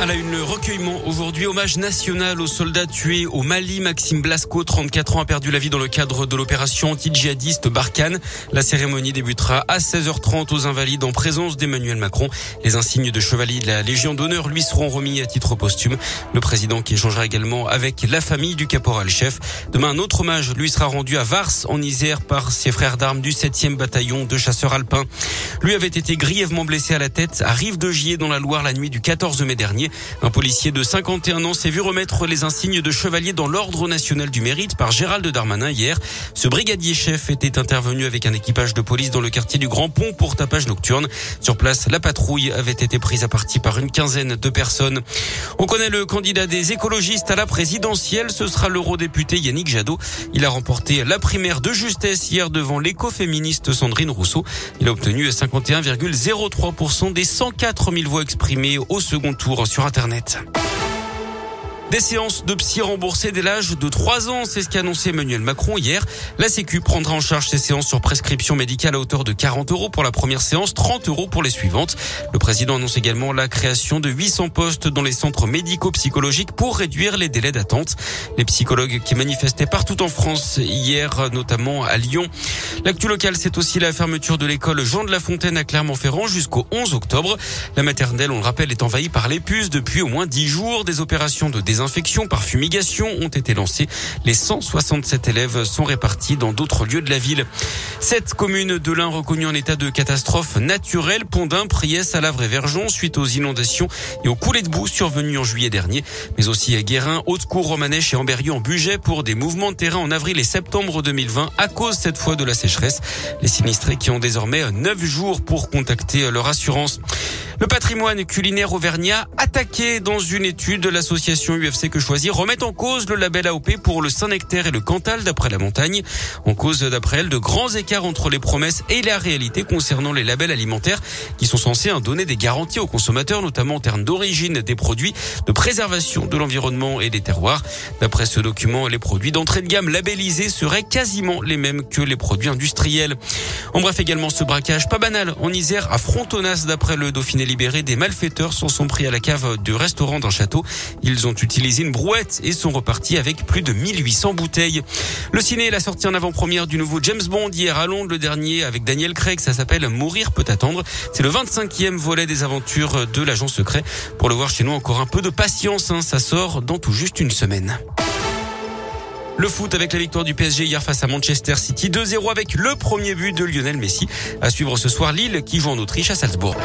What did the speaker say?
À la une, le recueillement aujourd'hui, hommage national aux soldats tués au Mali. Maxime Blasco, 34 ans, a perdu la vie dans le cadre de l'opération anti-djihadiste Barkhane. La cérémonie débutera à 16h30 aux Invalides en présence d'Emmanuel Macron. Les insignes de chevalier de la Légion d'honneur lui seront remis à titre posthume. Le président qui échangera également avec la famille du caporal-chef. Demain, un autre hommage lui sera rendu à Vars, en Isère, par ses frères d'armes du 7e bataillon de chasseurs alpins. Lui avait été grièvement blessé à la tête à Rive de Gier dans la Loire la nuit du 14 mai dernier. Un policier de 51 ans s'est vu remettre les insignes de chevalier dans l'ordre national du mérite par Gérald Darmanin hier. Ce brigadier chef était intervenu avec un équipage de police dans le quartier du Grand Pont pour tapage nocturne. Sur place, la patrouille avait été prise à partie par une quinzaine de personnes. On connaît le candidat des écologistes à la présidentielle. Ce sera l'eurodéputé Yannick Jadot. Il a remporté la primaire de justesse hier devant l'écoféministe Sandrine Rousseau. Il a obtenu 51,03% des 104 000 voix exprimées au second tour Des séances de psy remboursées dès l'âge de 3 ans, c'est ce qu'a annoncé Emmanuel Macron hier. La Sécu prendra en charge ces séances sur prescription médicale à hauteur de 40 euros pour la première séance, 30 euros pour les suivantes. Le président annonce également la création de 800 postes dans les centres médico-psychologiques pour réduire les délais d'attente. Les psychologues qui manifestaient partout en France hier, notamment à Lyon. L'actu local, c'est aussi la fermeture de l'école Jean de la Fontaine à Clermont-Ferrand jusqu'au 11 octobre. La maternelle, on le rappelle, est envahie par les puces depuis au moins 10 jours. Des opérations de désinfection par fumigation ont été lancées. Les 167 élèves sont répartis dans d'autres lieux de la ville. Cette commune de l'Ain reconnue en état de catastrophe naturelle, Pondin, Priès, Salavre et Verjon, suite aux inondations et aux coulées de boue survenues en juillet dernier, mais aussi à Guérin, Haute-Cour, Romanèche et Amberieu en budget pour des mouvements de terrain en avril et septembre 2020 à cause cette fois de la sécheresse. Les sinistrés qui ont désormais 9 jours pour contacter leur assurance. Le patrimoine culinaire auvergnat attaqué dans une étude de l'association UFC Que Choisir remet en cause le label AOP pour le Saint-Nectaire et le Cantal d'après la montagne. En cause d'après elle de grands écarts entre les promesses et la réalité concernant les labels alimentaires qui sont censés donner des garanties aux consommateurs, notamment en termes d'origine des produits, de préservation de l'environnement et des terroirs. D'après ce document, les produits d'entrée de gamme labellisés seraient quasiment les mêmes que les produits industriels. En bref, également ce braquage pas banal en Isère à Frontonas d'après le Dauphiné libéré, des malfaiteurs s'en sont pris à la cave du restaurant d'un château. Ils ont utilisé une brouette et sont repartis avec plus de 1800 bouteilles. Le ciné, la sortie en avant-première du nouveau James Bond hier à Londres, le dernier avec Daniel Craig, ça s'appelle Mourir peut attendre. C'est le 25e volet des aventures de l'agent secret. Pour le voir chez nous, encore un peu de patience, hein. ça sort dans tout juste une semaine. Le foot avec la victoire du PSG hier face à Manchester City 2-0 avec le premier but de Lionel Messi. À suivre ce soir Lille qui joue en Autriche à Salzbourg.